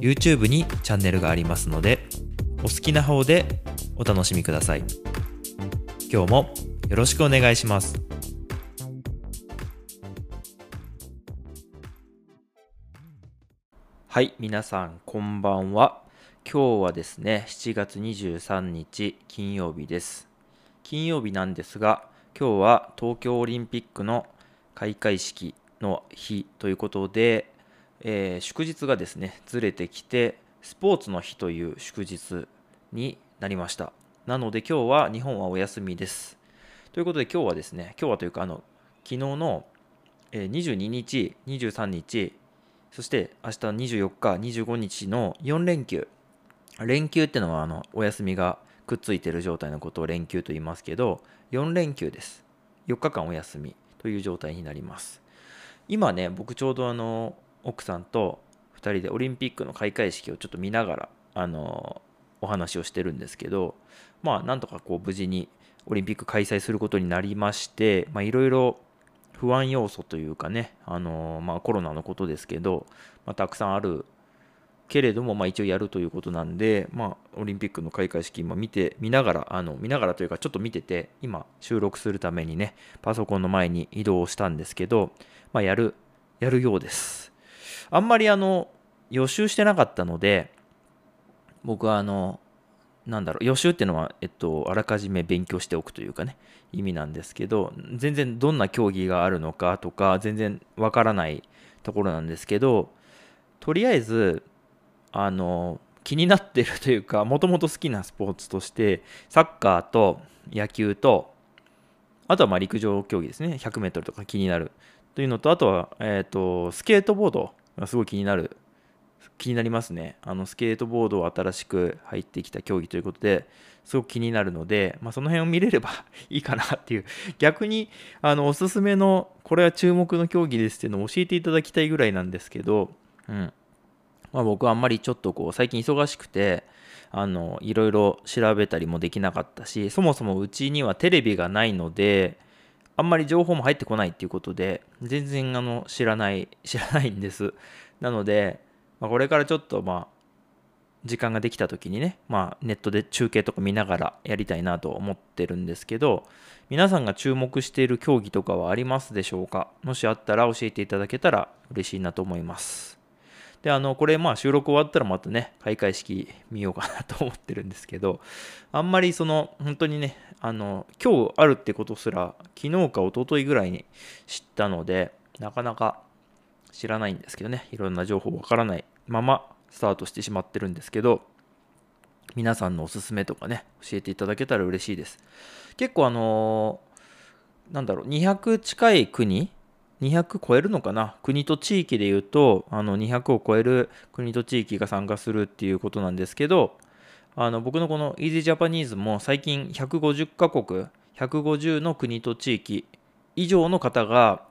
YouTube にチャンネルがありますのでお好きな方でお楽しみください。今日もよろしくお願いします。はい皆さんこんばんは。今日はですね7月23日金曜日です。金曜日なんですが今日は東京オリンピックの開会式の日ということでえー、祝日がですねずれてきてスポーツの日という祝日になりました。なので今日は日本はお休みです。ということで今日はですね今日はというかあの昨日の22日23日そして明日24日25日の4連休。連休ってのはあのお休みがくっついてる状態のことを連休と言いますけど4連休です。4日間お休みという状態になります。今ね僕ちょうどあの奥さんと2人でオリンピックの開会式をちょっと見ながらあのお話をしてるんですけどまあなんとかこう無事にオリンピック開催することになりましていろいろ不安要素というかねあの、まあ、コロナのことですけど、まあ、たくさんあるけれども、まあ、一応やるということなんで、まあ、オリンピックの開会式今見て見ながらあの見ながらというかちょっと見てて今収録するためにねパソコンの前に移動したんですけど、まあ、やるやるようです。あんまりあの予習してなかったので僕はあのなんだろう予習っていうのは、えっと、あらかじめ勉強しておくというかね意味なんですけど全然どんな競技があるのかとか全然わからないところなんですけどとりあえずあの気になってるというかもともと好きなスポーツとしてサッカーと野球とあとはま陸上競技ですね。100m とか気になる。というのとあとは、えーとスケートボードすごい気になる気になりますね。あのスケートボードを新しく入ってきた競技ということですごく気になるので、まあ、その辺を見れれば いいかなっていう。逆にあのおすすめのこれは注目の競技ですっていうのを教えていただきたいぐらいなんですけど、うん。まあ、僕はあんまりちょっとこう最近忙しくてあのいろいろ調べたりもできなかったしそもそもうちにはテレビがないのであんまり情報も入ってこないっていうことで、全然あの知らない、知らないんです。なので、まあ、これからちょっとまあ、時間ができた時にね、まあ、ネットで中継とか見ながらやりたいなと思ってるんですけど、皆さんが注目している競技とかはありますでしょうか？もしあったら教えていただけたら嬉しいなと思います。で、あの、これ、まあ、収録終わったらまたね、開会式見ようかなと思ってるんですけど、あんまりその、本当にね、あの、今日あるってことすら、昨日か一昨日ぐらいに知ったので、なかなか知らないんですけどね、いろんな情報わからないままスタートしてしまってるんですけど、皆さんのおすすめとかね、教えていただけたら嬉しいです。結構あのー、なんだろう、200近い国200超えるのかな？国と地域で言うとあの200を超える国と地域が参加するっていうことなんですけどあの僕のこの Easy Japanese も最近150カ国150の国と地域以上の方が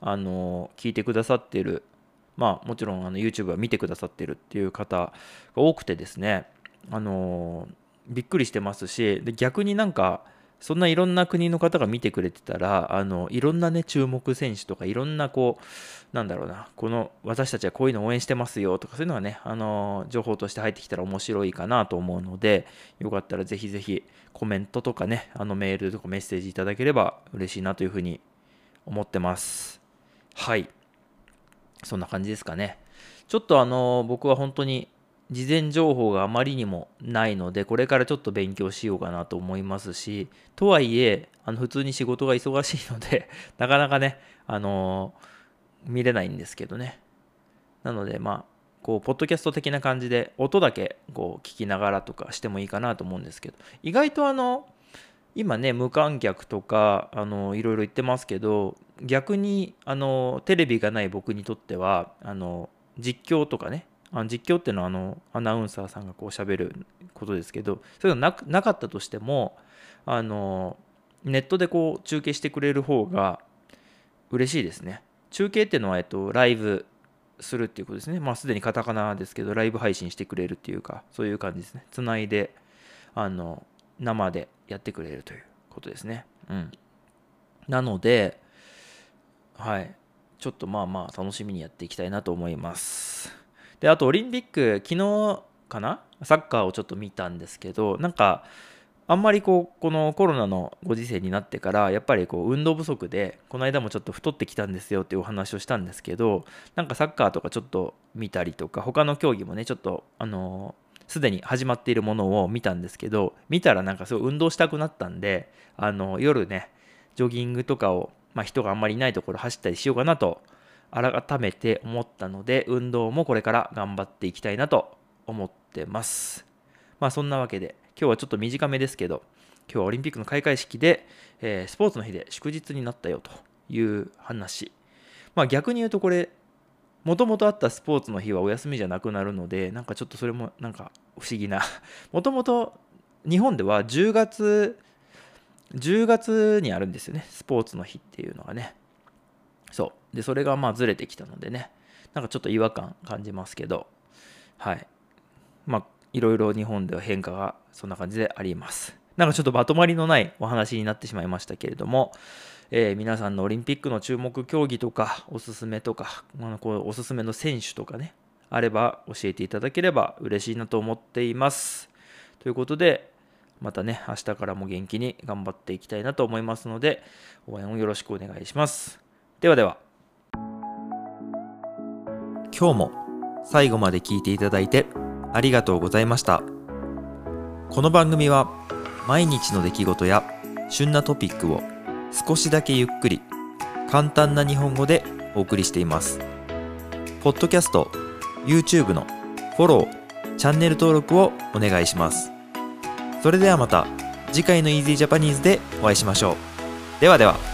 あの聞いてくださってる。まあもちろんあの YouTube は見てくださってるっていう方が多くてですねあのびっくりしてますしで逆になんかそんないろんな国の方が見てくれてたらあのいろんなね注目選手とかいろんなこうなんだろうなこの私たちはこういうの応援してますよとかそういうのがねあの情報として入ってきたら面白いかなと思うのでよかったらぜひぜひコメントとかねあのメールとかメッセージいただければ嬉しいなというふうに思ってます。はい。そんな感じですかね。ちょっとあの僕は本当に事前情報があまりにもないのでこれからちょっと勉強しようかなと思いますしとはいえあの普通に仕事が忙しいので なかなかねあのー、見れないんですけどね。なのでまあこうポッドキャスト的な感じで音だけこう聞きながらとかしてもいいかなと思うんですけど。意外とあの今ね無観客とかあのいろいろ言ってますけど逆にあのテレビがない僕にとってはあの実況とかねあの実況っていうのはあのアナウンサーさんがこう喋ることですけどそういうのななかったとしてもあのネットでこう中継してくれる方が嬉しいですね。中継っていうのは、えっと、ライブするっていうことですね。まあすでにカタカナですけどライブ配信してくれるっていうかそういう感じですね。つないであの生でやってくれるということですね。うん。なのではい。ちょっとまあまあ楽しみにやっていきたいなと思います。であとオリンピック昨日かな？サッカーをちょっと見たんですけどなんかあんまりこうこのコロナのご時世になってからやっぱりこう運動不足でこの間もちょっと太ってきたんですよっていうお話をしたんですけどなんかサッカーとかちょっと見たりとか他の競技もねちょっとあのすでに始まっているものを見たんですけど見たらなんかすごい運動したくなったんであの夜ねジョギングとかを、まあ、人があんまりいないところ走ったりしようかなと改めて思ったので運動もこれから頑張っていきたいなと思ってます。まあそんなわけで今日はちょっと短めですけど今日はオリンピックの開会式で、えー、スポーツの日で祝日になったよという話。まあ逆に言うとこれもともとあったスポーツの日はお休みじゃなくなるのでなんかちょっとそれもなんか不思議な。もともと日本では10月10月にあるんですよねスポーツの日っていうのがね。そう。でそれがまあずれてきたのでね。なんかちょっと違和感感じますけど。はい。まあいろいろ日本では変化がそんな感じであります。なんかちょっとまとまりのないお話になってしまいましたけれども、えー、皆さんのオリンピックの注目競技とかおすすめとか、まあ、こうおすすめの選手とかねあれば教えていただければ嬉しいなと思っています。ということでまたね明日からも元気に頑張っていきたいなと思いますので応援をよろしくお願いします。ではでは。今日も最後まで聞いていただいてありがとうございました。この番組は毎日の出来事や旬なトピックを少しだけゆっくり簡単な日本語でお送りしています。ポッドキャスト YouTube のフォローチャンネル登録をお願いします。それではまた次回の Easy Japanese でお会いしましょう。ではでは。